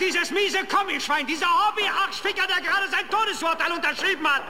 ist dieses miese Kommischwein, dieser Hobby-Arschficker, der gerade sein Todesurteil unterschrieben hat?